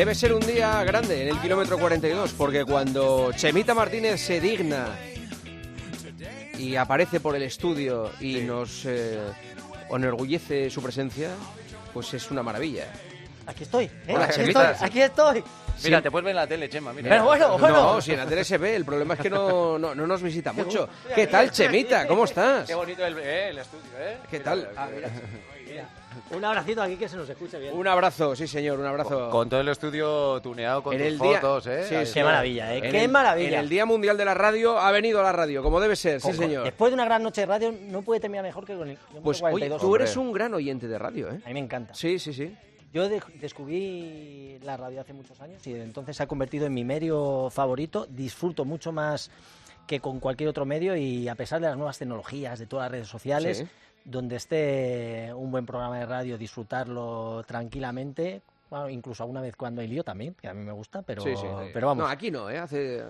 Debe ser un día grande en el kilómetro 42, porque cuando Chemita Martínez se digna y aparece por el estudio y nos eh, enorgullece su presencia, pues es una maravilla. Aquí estoy, ¿eh? Hola, aquí, Chemita. estoy aquí estoy. Mira, te puedes ver en la tele, Chema. Mira. Pero bueno, bueno. No, si en la tele se ve, el problema es que no, no, no nos visita mucho. ¿Qué tal, Chemita? ¿Cómo estás? Qué bonito el, eh, el estudio, ¿eh? ¿Qué tal? Ah, Un abracito aquí que se nos escuche bien. Un abrazo, sí señor, un abrazo. Con todo el estudio tuneado con En tus el día- fotos, ¿eh? Sí, Ahí sí. Qué maravilla, ¿eh? En Qué el- maravilla. En el Día Mundial de la Radio ha venido a la radio, como debe ser, sí Con- señor. Después de una gran noche de radio, no puede terminar mejor que con el kilómetro Pues oye, 42. tú eres un gran oyente de radio, ¿eh? A mí me encanta. Sí, sí, sí. Yo de- descubrí la radio hace muchos años y desde entonces se ha convertido en mi medio favorito. Disfruto mucho más que con cualquier otro medio y a pesar de las nuevas tecnologías, de todas las redes sociales, Sí. Donde esté un buen programa de radio, disfrutarlo tranquilamente. Bueno, incluso alguna vez cuando hay lío también, que a mí me gusta, pero, sí, sí, sí. pero vamos. No, aquí no, ¿eh? Hace...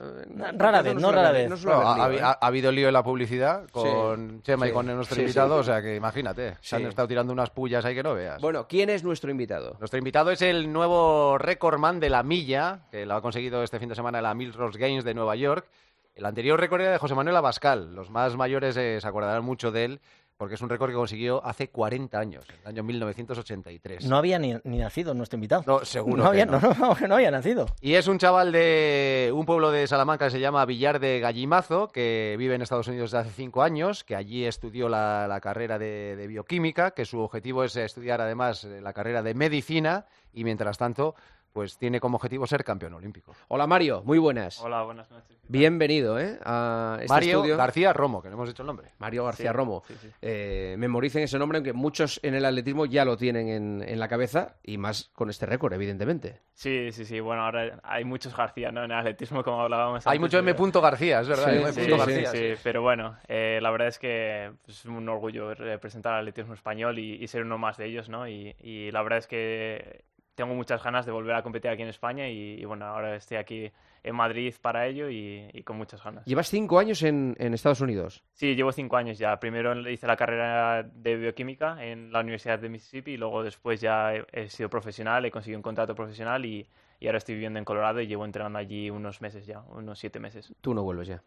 Rara vez, no rara vez. ha, ¿eh? ha habido lío en la publicidad con Chema sí. y con nuestro Sí, invitado, sí. o sea que imagínate, se han estado tirando unas pullas ahí que no veas. Bueno, ¿quién es nuestro invitado? Nuestro invitado es el nuevo recordman de la milla, que lo ha conseguido este fin de semana en la Milrose Games de Nueva York. El anterior récord era de José Manuel Abascal. Los más mayores eh, se acordarán mucho de él, porque es un récord que consiguió hace 40 años, en el año 1983. No había ni, ni nacido nuestro invitado. No, seguro No que había, no. no, no, había nacido. Y es un chaval de un pueblo de Salamanca que se llama Villar de Gallimazo, que vive en Estados Unidos desde hace cinco años, que allí estudió la, la carrera de, de bioquímica, que su objetivo es estudiar además la carrera de medicina y mientras tanto, pues tiene como objetivo ser campeón olímpico. Hola Mario, muy buenas. Hola, buenas noches. Bienvenido, ¿eh? A este Mario estudio. García Romo, que no hemos dicho el nombre. Mario García Sí, Romo. sí, sí. Eh, memoricen ese nombre, aunque muchos en el atletismo ya lo tienen en, en la cabeza, y más con este récord, evidentemente. Sí, sí, sí. Bueno, ahora hay muchos García, ¿no? En el atletismo, como hablábamos Hay antes, mucho M. García, es verdad. Sí, M. sí, Sí, punto sí, García, sí, pero bueno, eh, la verdad es que es un orgullo representar al atletismo español y, y ser uno más de ellos, ¿no? Y, y la verdad es que tengo muchas ganas de volver a competir aquí en España y, y bueno, ahora estoy aquí en Madrid para ello y, y con muchas ganas. Llevas cinco años en, en Estados Unidos. Sí, llevo cinco años ya. Primero hice la carrera de bioquímica en la Universidad de Mississippi y luego después ya he, he sido profesional, he conseguido un contrato profesional y, y ahora estoy viviendo en Colorado y llevo entrenando allí unos meses ya, unos siete meses. Tú no vuelves ya.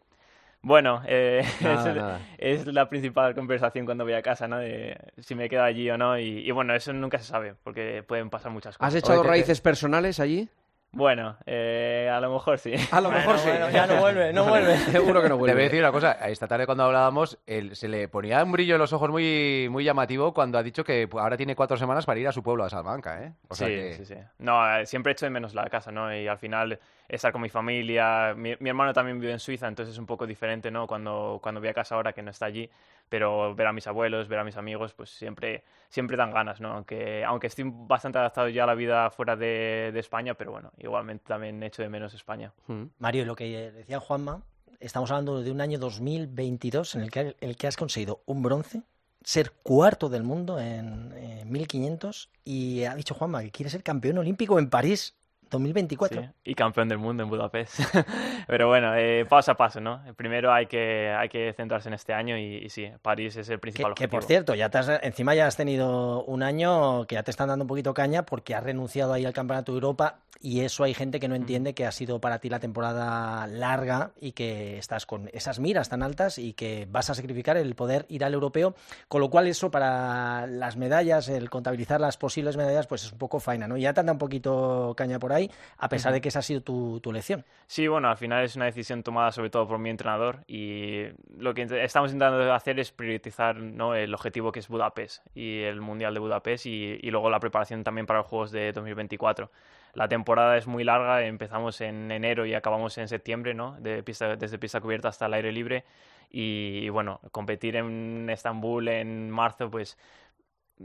Bueno, eh, Nada, es, nada. es la principal conversación cuando voy a casa, ¿no? De si me quedo allí o no. Y, y bueno, eso nunca se sabe porque pueden pasar muchas cosas. ¿Has echado raíces personales allí? Bueno, eh, a lo mejor sí. A lo mejor Bueno, sí. bueno, ya no vuelve, no vuelve. Seguro que no Te voy a vuelve. decir una cosa, esta tarde cuando hablábamos, él- se le ponía un brillo en los ojos muy, muy llamativo cuando ha dicho que ahora tiene cuatro semanas para ir a su pueblo, a Salamanca, ¿eh? O sea sí, que- sí, sí. No, eh, siempre echo de menos la casa, ¿no? Y al final estar con mi familia. Mi, mi hermano también vive en Suiza, entonces es un poco diferente, ¿no? Cuando, cuando voy a casa ahora que no está allí, pero ver a mis abuelos, ver a mis amigos, pues siempre, siempre dan ganas, ¿no? Aunque, aunque estoy bastante adaptado ya a la vida fuera de, España, pero bueno, igualmente también echo de menos España. Mm. Mario, lo que decía Juanma, estamos hablando de un año 2022 en el que, el que has conseguido un bronce, ser cuarto del mundo en, eh, 1500 y ha dicho Juanma que quiere ser campeón olímpico en París 2024. Sí, y campeón del mundo en Budapest. Pero bueno, eh, paso a paso, ¿no? Primero hay que, hay que centrarse en este año y, y sí, París es el Que, principal que, objetivo. por cierto, ya te has- encima ya has tenido un año que ya te están dando un poquito caña porque has renunciado ahí al Campeonato de Europa y eso hay gente que no entiende que ha sido para ti la temporada larga y que estás con esas miras tan altas y que vas a sacrificar el poder ir al europeo, con lo cual eso para las medallas, el contabilizar las posibles medallas, pues es un poco faena, ¿no? Ya te anda un poquito caña por ahí, a pesar de que esa ha sido tu, tu elección. Sí, bueno, al final es una decisión tomada sobre todo por mi entrenador y lo que estamos intentando hacer es priorizar ¿no? el objetivo que es Budapest y el Mundial de Budapest y, y luego la preparación también para los Juegos de 2024. La temporada es muy larga, empezamos en enero y acabamos en septiembre, ¿no? De pista, desde pista cubierta hasta el aire libre y, y bueno, competir en Estambul en marzo pues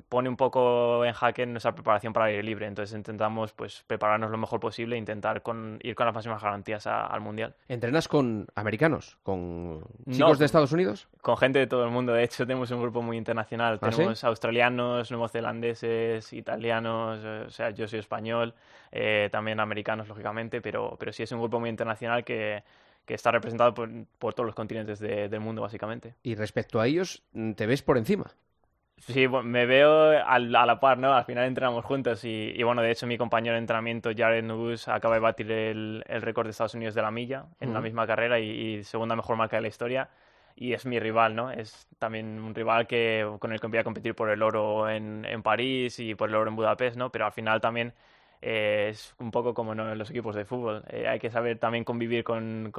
pone un poco en jaque nuestra preparación para el aire libre. Entonces intentamos pues prepararnos lo mejor posible e intentar con, ir con las máximas garantías a- al Mundial. ¿Entrenas con americanos? ¿Con No, chicos de Estados Unidos? Con gente de todo el mundo, de hecho tenemos un grupo muy internacional. ¿Ah, sí? tenemos australianos, neozelandeses, italianos, eh, o sea, yo soy español, eh, también americanos, lógicamente, pero, pero sí es un grupo muy internacional que, que está representado por, por todos los continentes de- del mundo, básicamente. Y respecto a ellos, mm, ¿te ves por encima? Sí, me veo a la par, ¿no? Al final entrenamos juntos y, bueno, de hecho mi compañero de entrenamiento, Jared Nubus, acaba de batir el, récord de Estados Unidos de la milla en la misma carrera y, segunda mejor marca de la historia y es mi rival, ¿no? Es también un rival que, con el que voy a competir por el oro en, en París y por el oro en Budapest, ¿no? Pero al final también eh, es un poco como en los equipos de fútbol. Eh, hay que saber también convivir con,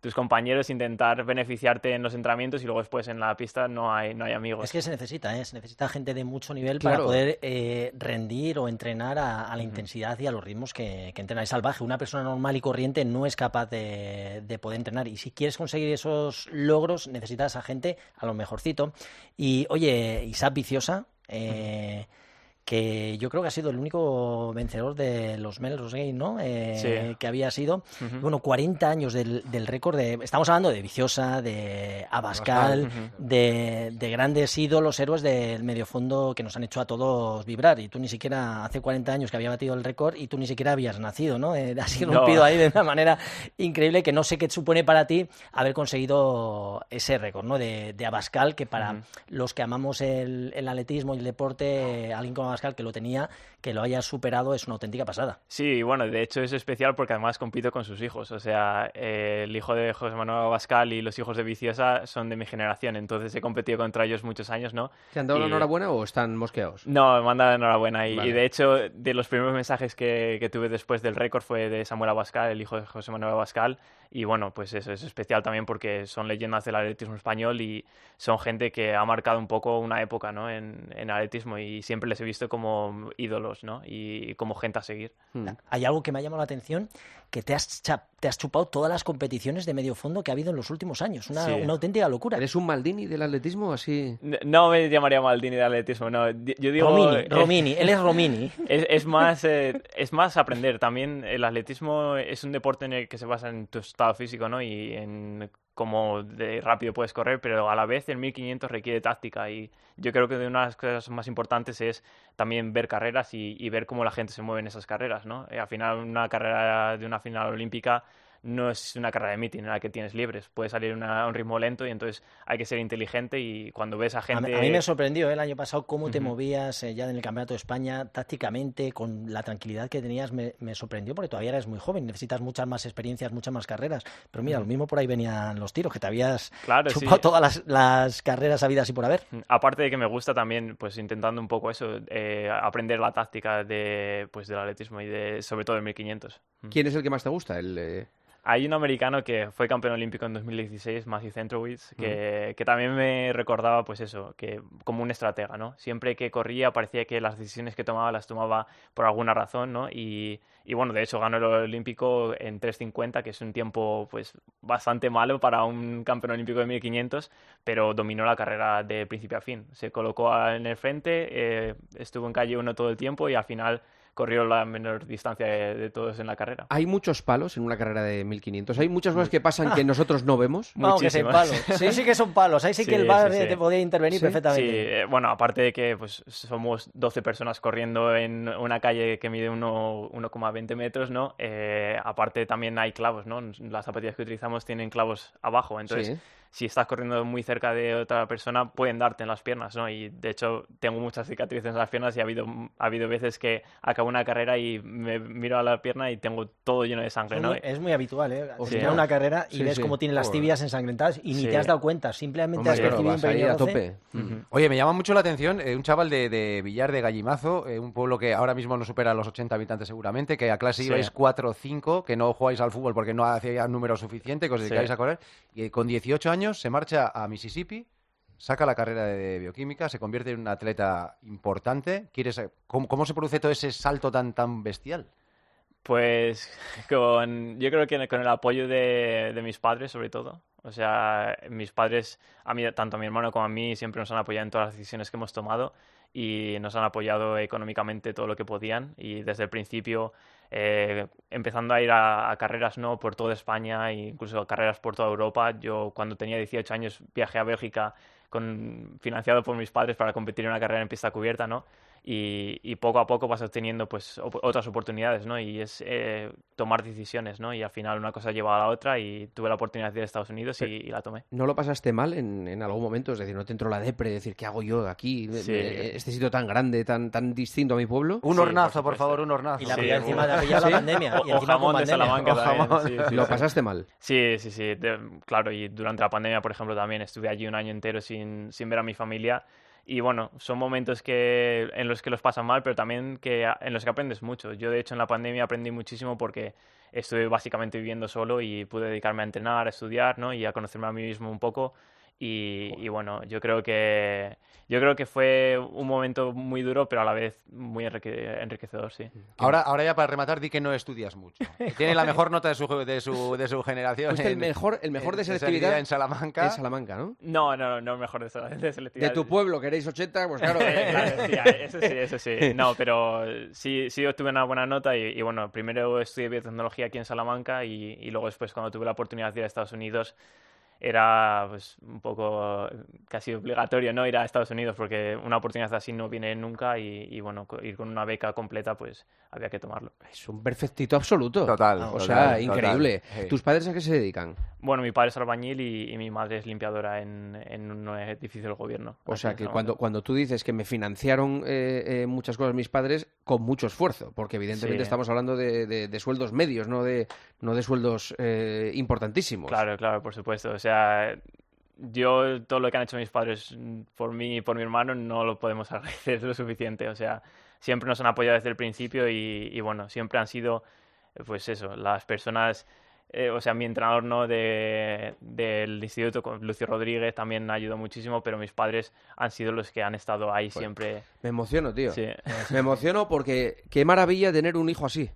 tus compañeros, intentar beneficiarte en los entrenamientos y luego después en la pista no hay, no hay amigos. Es que se necesita, ¿eh? se necesita gente de mucho nivel para poder rendir o entrenar a, la intensidad y a los ritmos que, que entrena. Es salvaje. Una persona normal y corriente no es capaz de, de, poder entrenar. Y si quieres conseguir esos logros, necesitas a gente a lo mejorcito. Y oye, Isaac Viciosa. Eh, que yo creo que ha sido el único vencedor de los Melrose Games, ¿no? Eh, que había sido. Bueno, 40 años del, del récord de. Estamos hablando de Viciosa, de Abascal, de, de, grandes ídolos, héroes del mediofondo que nos han hecho a todos vibrar. Y tú ni siquiera, hace 40 años que había batido el récord y tú ni siquiera habías nacido, ¿no? Eh, has irrumpido ahí de una manera increíble que no sé qué supone para ti haber conseguido ese récord, ¿no? De, de Abascal, que para los que amamos el, el atletismo y el deporte, alguien como que lo tenía, que lo haya superado es una auténtica pasada. Sí, bueno, de hecho es especial porque además compito con sus hijos. O sea, eh, el hijo de José Manuel Abascal y los hijos de Viciosa son de mi generación, entonces he competido contra ellos muchos años, ¿no? ¿Te han dado la enhorabuena o están mosqueados? No, me han dado enhorabuena. Y, de hecho, de los primeros mensajes que, que tuve después del récord fue de Samuel Abascal, el hijo de José Manuel Abascal, y bueno, pues eso es especial también porque son leyendas del atletismo español y son gente que ha marcado un poco una época ¿no? en, en atletismo y siempre les he visto como ídolos ¿no? y como gente a seguir. Hmm. Hay algo que me ha llamado la atención, que te has, te has chupado todas las competiciones de medio fondo que ha habido en los últimos años. Una, una auténtica locura. ¿Eres un Maldini del atletismo así? No, me llamaría Maldini del atletismo, no. Yo digo, Romini, Romini, él es Romini. Es, es más, eh, es más aprender. También el atletismo es un deporte en el que se basa en tu estado físico, ¿no? Y en cómo de rápido puedes correr, pero a la vez el 1500 requiere táctica y yo creo que una de las cosas más importantes es también ver carreras y, y ver cómo la gente se mueve en esas carreras, ¿no? Eh, al final una carrera de una final olímpica no es una carrera de meeting en la que tienes libres. Puede salir a un ritmo lento y entonces hay que ser inteligente y cuando ves a gente... A mí, me sorprendió ¿eh? el año pasado cómo te movías eh, ya en el Campeonato de España tácticamente, con la tranquilidad que tenías, me, sorprendió porque todavía eres muy joven, necesitas muchas más experiencias, muchas más carreras. Pero mira, lo mismo por ahí venían los tiros, que te habías chupado todas las, carreras habidas y por haber. Aparte de que me gusta también, pues intentando un poco eso, eh, aprender la táctica de, pues, del atletismo y de, sobre todo el 1500. ¿Quién es el que más te gusta? El... Hay un americano que fue campeón olímpico en 2016, Matthew Centrowitz, que, que, también me recordaba, pues eso, que como un estratega, ¿no? Siempre que corría parecía que las decisiones que tomaba las tomaba por alguna razón, ¿no? Y, y bueno, de hecho ganó el olímpico en 3.50, que es un tiempo pues bastante malo para un campeón olímpico de 1500, pero dominó la carrera de principio a fin. Se colocó en el frente, eh, estuvo en calle uno todo el tiempo y al final corrió la menor distancia de, todos en la carrera. Hay muchos palos en una carrera de 1500. Hay muchas cosas que pasan que nosotros no vemos. No, que palos. Sí, sí que son palos. Ahí sí, que el bar te podía intervenir perfectamente. Sí, eh, bueno, aparte de que pues, somos 12 personas corriendo en una calle que mide 1,20 metros, ¿no? Eh, aparte también hay clavos, ¿no? Las zapatillas que utilizamos tienen clavos abajo, entonces si estás corriendo muy cerca de otra persona, pueden darte en las piernas, ¿no? Y de hecho, tengo muchas cicatrices en las piernas y ha habido, ha habido veces que acabo una carrera y me miro a la pierna y tengo todo lleno de sangre, ¿no? es muy habitual, ¿eh? Terminar una carrera y ves cómo tiene las tibias ensangrentadas y ni te has dado cuenta, simplemente has percibido un pequeño tope. Oye, me llama mucho la atención eh, un chaval de, Villar de Gallimazo, eh, un pueblo que ahora mismo no supera los 80 habitantes seguramente, que a clase ibais 4 o 5, que no jugáis al fútbol porque no hacía número suficiente, que os dedicáis a correr, y con 18 años se marcha a Mississippi, saca la carrera de bioquímica, se convierte en un atleta importante. ¿Quieres, cómo, se produce todo ese salto tan, tan bestial? Pues con, yo creo que con el apoyo de, mis padres, sobre todo. O sea, mis padres, a mí, tanto a mi hermano como a mí, siempre nos han apoyado en todas las decisiones que hemos tomado y nos han apoyado económicamente todo lo que podían. Y desde el principio eh, empezando a ir a, carreras no por toda España e incluso a carreras por toda Europa. Yo cuando tenía 18 años viajé a Bélgica con, financiado por mis padres para competir en una carrera en pista cubierta, ¿no? Y, poco a poco vas obteniendo pues otras oportunidades, ¿no? Y es eh, tomar decisiones, ¿no? Y al final una cosa lleva a la otra y tuve la oportunidad de ir a Estados Unidos y, la tomé. ¿No lo pasaste mal en, en, algún momento? Es decir, ¿no te entró la depre? Decir, ¿qué hago yo aquí? Este sitio tan grande, tan, tan distinto a mi pueblo. Un hornazo, por, favor, un hornazo. Y la encima de la pandemia. O, y jamón de Salamanca ¿Lo pasaste mal? Sí, sí, sí. claro, y durante la pandemia, por ejemplo, también estuve allí un año entero sin, sin ver a mi familia y bueno, son momentos que, en los que los pasan mal, pero también que, en los que aprendes mucho. Yo, de hecho, en la pandemia aprendí muchísimo porque estuve básicamente viviendo solo y pude dedicarme a entrenar, a estudiar ¿no? y a conocerme a mí mismo un poco y, bueno, yo creo que yo creo que fue un momento muy duro, pero a la vez muy enriquecedor, sí. Ahora, ahora ya para rematar, di que no estudias mucho. Tiene la mejor nota de su, de su, de su generación. el mejor, el mejor de selectividad en Salamanca. En Salamanca, ¿no? No, no, no, el mejor de, selectividad. De tu pueblo, queréis 80, pues claro. eso sí, eso sí. No, pero sí, sí obtuve una buena nota y, bueno, primero estudié biotecnología aquí en Salamanca y, y luego después cuando tuve la oportunidad de ir a Estados Unidos era pues un poco casi obligatorio no ir a Estados Unidos porque una oportunidad así no viene nunca y, bueno ir con una beca completa pues había que tomarlo. Es un perfectito absoluto. Total o sea increíble. Tus padres a qué se dedican bueno mi padre es albañil y, mi madre es limpiadora en, en, un edificio del gobierno. O sea que cuando cuando tú dices que me financiaron eh, eh, muchas cosas mis padres con mucho esfuerzo porque evidentemente estamos hablando de, de, sueldos medios no de no de sueldos eh, importantísimos. Claro claro por supuesto. O sea, yo todo lo que han hecho mis padres por mí y por mi hermano no lo podemos agradecer lo suficiente. O sea, siempre nos han apoyado desde el principio y, bueno, siempre han sido, pues eso, las personas... Eh, o sea, mi entrenador no de, del instituto, Lucio Rodríguez, también ayudó muchísimo, pero mis padres han sido los que han estado ahí siempre. Me emociono, tío. Sí. Me emociono porque qué maravilla tener un hijo así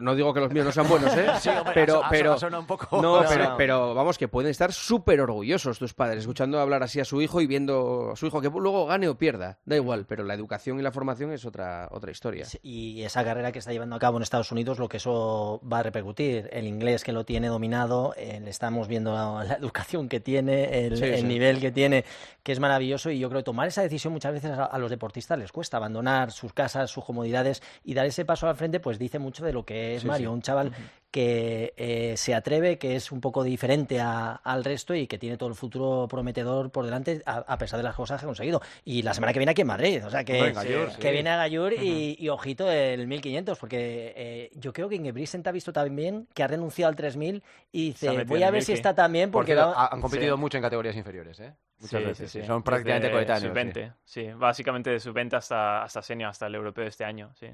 no digo que los míos no sean buenos, ¿eh? Sí, pero, pero, un poco... no, pero, vamos, que pueden estar súper orgullosos tus padres, escuchando hablar así a su hijo y viendo a su hijo que luego gane o pierda, da igual, pero la educación y la formación es otra, otra historia. y esa carrera que está llevando a cabo en Estados Unidos, lo que eso va a repercutir, el inglés que lo tiene dominado, eh, estamos viendo la, educación que tiene, el, nivel que tiene, que es maravilloso, y yo creo que tomar esa decisión muchas veces a, los deportistas les cuesta, abandonar sus casas, sus comodidades y dar ese paso al frente, pues dice mucho de lo que es Mario, un chaval que eh, se atreve, que es un poco diferente al resto y que tiene todo el futuro prometedor por delante a, pesar de las cosas que ha conseguido. Y la semana que viene aquí en Madrid, o sea que, que viene a Gallur y, ojito el 1500, porque eh, yo creo que Ingebrigtsen ha visto también que ha renunciado al 3000 y dice, voy a ver si está también porque... han competido mucho en categorías inferiores, ¿eh? Muchas veces, sí, Son prácticamente coetáneos. Sub-20, sí. Básicamente de sub-20 hasta, hasta senior, hasta el europeo de este año, sí.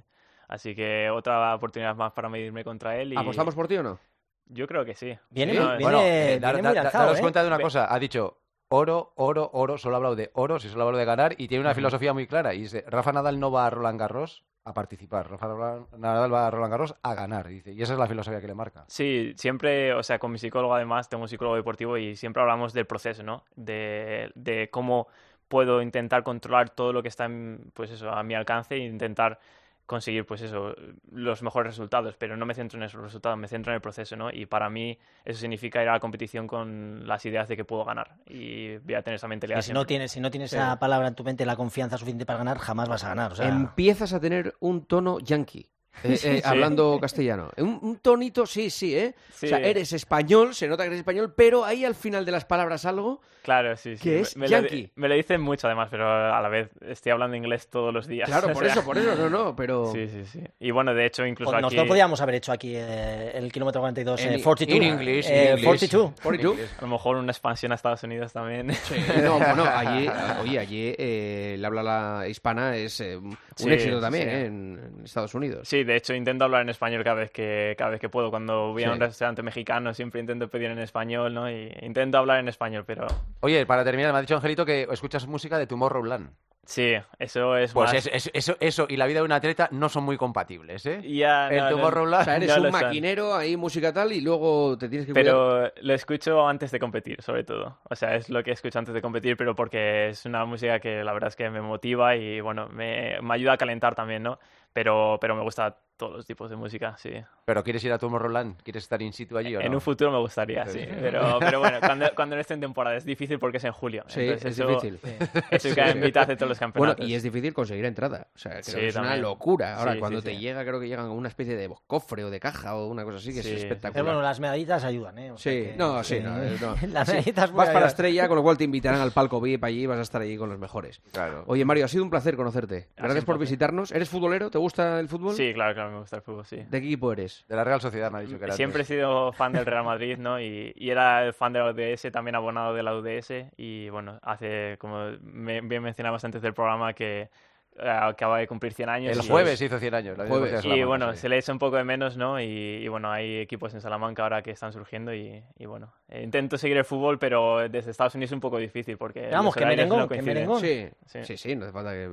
Así que otra oportunidad más para medirme contra él. Y... ¿Apostamos por ti o no? Yo creo que sí. Viene, viene, daros cuenta de una cosa. Ha dicho oro, oro, oro. Solo ha hablado de oro, si solo ha hablado de ganar. Y tiene una filosofía muy clara. Y dice, Rafa Nadal no va a Roland Garros a participar. Rafa Nadal va a Roland Garros a ganar, dice. Y esa es la filosofía que le marca. Sí, siempre, o sea, con mi psicólogo además, tengo un psicólogo deportivo y siempre hablamos del proceso, ¿no? De, de cómo puedo intentar controlar todo lo que está pues eso, a mi alcance e intentar conseguir pues eso los mejores resultados pero no me centro en esos resultados me centro en el proceso no y para mí eso significa ir a la competición con las ideas de que puedo ganar. Y voy a tener esa mentalidad y si no tienes si no tienes esa palabra en tu mente la confianza suficiente para ganar jamás vas a ganar empiezas a tener un tono yankee eh, eh, hablando castellano. Un, tonito, sí, sí, ¿eh? O sea, eres español, se nota que eres español, pero ahí al final de las palabras algo. Claro, sí, sí. Que es me, yankee. Lo, me lo dicen mucho además, pero a la vez estoy hablando inglés todos los días. Claro, por eso, por eso, no, no, pero. Sí, sí, sí. Y bueno, de hecho, incluso. Pues aquí... Nosotros podríamos haber hecho aquí eh, el kilómetro 42 en, 42. En inglés, eh, 42. 42. A lo mejor una expansión a Estados Unidos también. Sí, no, bueno, allí, oye, allí eh, el habla la hispana es un éxito también en Estados Unidos. Sí, de hecho, intento hablar en español cada vez que, cada vez que puedo. Cuando voy a un restaurante mexicano siempre intento pedir en español, ¿no? Y intento hablar en español, pero... Oye, para terminar, me ha dicho Angelito que escuchas música de Tomorrowland. Sí, eso es pues más... eso, eso y la vida de un atleta no son muy compatibles, ¿eh? Ya, el Tomorrowland... o sea, eres un maquinero, ahí música tal, y luego te tienes que Pero lo escucho antes de competir, sobre todo. O sea, es lo que escucho antes de competir, pero porque es una música que la verdad es que me motiva y, bueno, me, me ayuda a calentar también, ¿no? Pero, pero me gusta todos los tipos de música, sí. Pero ¿quieres ir a Tomorrowland? ¿Quieres estar in situ allí o no? En un futuro me gustaría, sí. Pero, pero bueno, cuando, cuando no esté en temporada es difícil porque es en julio. Sí, Entonces es eso- difícil. Eso cae en mitad de todos los Bueno, campeonatos. y es difícil conseguir entrada. O sea, creo Sí, que es una locura. Ahora, Sí, cuando sí, te sí. llega, creo que llegan con una especie de cofre o de caja o una cosa así, que Sí. es Pero espectacular. bueno, las medallitas ayudan, ¿eh? O sea Sí, que- no, sí, no, eh, no. Las Sí, medallitas Vas para estrella, con lo cual te invitarán al palco VIP allí y vas a estar allí con los mejores. Claro. Oye, Mario, ha sido un placer conocerte. Gracias por visitarnos. ¿Eres futbolero? ¿Te gusta el fútbol? Sí, claro, claro, me gusta el fútbol, sí. ¿De qué equipo eres? De la Real Sociedad me ha dicho que era. Siempre he sido fan del Real Madrid, ¿no? Y, y era el fan de la UDS, también abonado de la UDS. Y bueno, hace, como me- bien mencionabas antes del programa, que acaba de cumplir 100 años. El y- jueves hizo 100 años. la Jueves. Y bueno, sí. se le echa un poco de menos, ¿no? Y, y bueno, hay equipos en Salamanca ahora que están surgiendo y, y bueno, eh, intento seguir el fútbol, pero desde Estados Unidos es un poco difícil porque Vamos, que merengón, no que merengón. Sí, sí, Sí. sí, no hace falta que...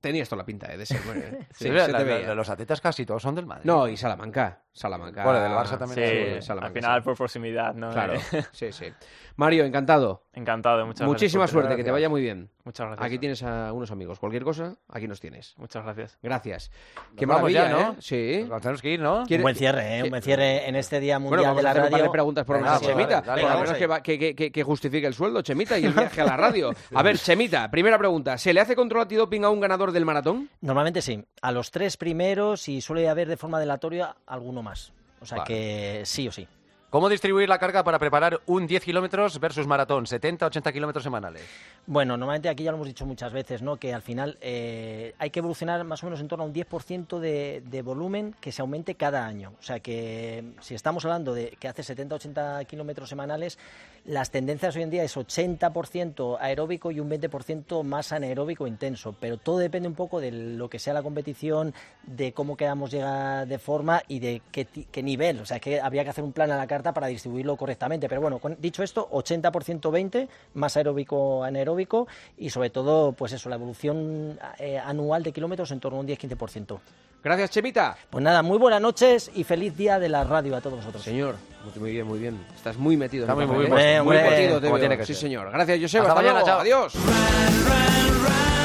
Tenías toda la pinta eh, de ser. bueno, Sí, sí, la- se la- te la- veía. los atletas casi todos son del Madrid. No, y Salamanca. Salamanca. Bueno, del Barça también Sí, Salamanca, al final sí. por proximidad, ¿no? Claro, Eh, sí, sí. Mario, encantado. Encantado, muchas gracias Muchísima suerte, tenerme. que te vaya muy bien. Muchas gracias. Aquí tienes a unos amigos. Cualquier cosa, aquí nos tienes. Muchas gracias. Gracias. Qué vamos maravilla, ya, ¿no? ¿eh? Sí. Nos tenemos que ir, ¿no? ¿Quiere- Un buen cierre, ¿eh? Un buen cierre en este Día Bueno, Mundial vamos de a la hacer un par de Radio. preguntas por pues, Chemita. dale, dale, por lo menos que, va- que, que- que- que justifique el sueldo, Chemita, y el viaje a la radio. A ver, Chemita, primera pregunta. ¿Se le hace control antidoping a un ganador del maratón? Normalmente sí. A los tres primeros y suele haber de forma dilatoria alguno más. O sea Vale. que sí o sí. ¿Cómo distribuir la carga para preparar un 10 kilómetros versus maratón? 70, 80 kilómetros semanales. Bueno, normalmente aquí ya lo hemos dicho muchas veces, ¿no? Que al final eh, hay que evolucionar más o menos en torno a un 10% de, volumen que se aumente cada año. O sea que si estamos hablando de que hace 70-80 kilómetros semanales, las tendencias hoy en día es 80% aeróbico y un 20% más anaeróbico intenso. Pero todo depende un poco de lo que sea la competición, de cómo queramos llegar de forma y de qué nivel. O sea que habría que hacer un plan a la carta para distribuirlo correctamente. Pero bueno, con- dicho esto, 80% 20, más aeróbico anaeróbico y sobre todo, pues eso, la evolución eh, anual de kilómetros en torno a un 10-15%. Gracias, Chemita. Pues nada, muy buenas noches y feliz día de la radio a todos vosotros. Señor, muy- muy bien, muy bien. Estás muy metido en Está el muy, muy ¿eh? muy Hombre, metido, te como veo. tiene que Sí, ser. señor. Gracias, Joseba. Hasta Hasta, mañana, luego. chao. Adiós.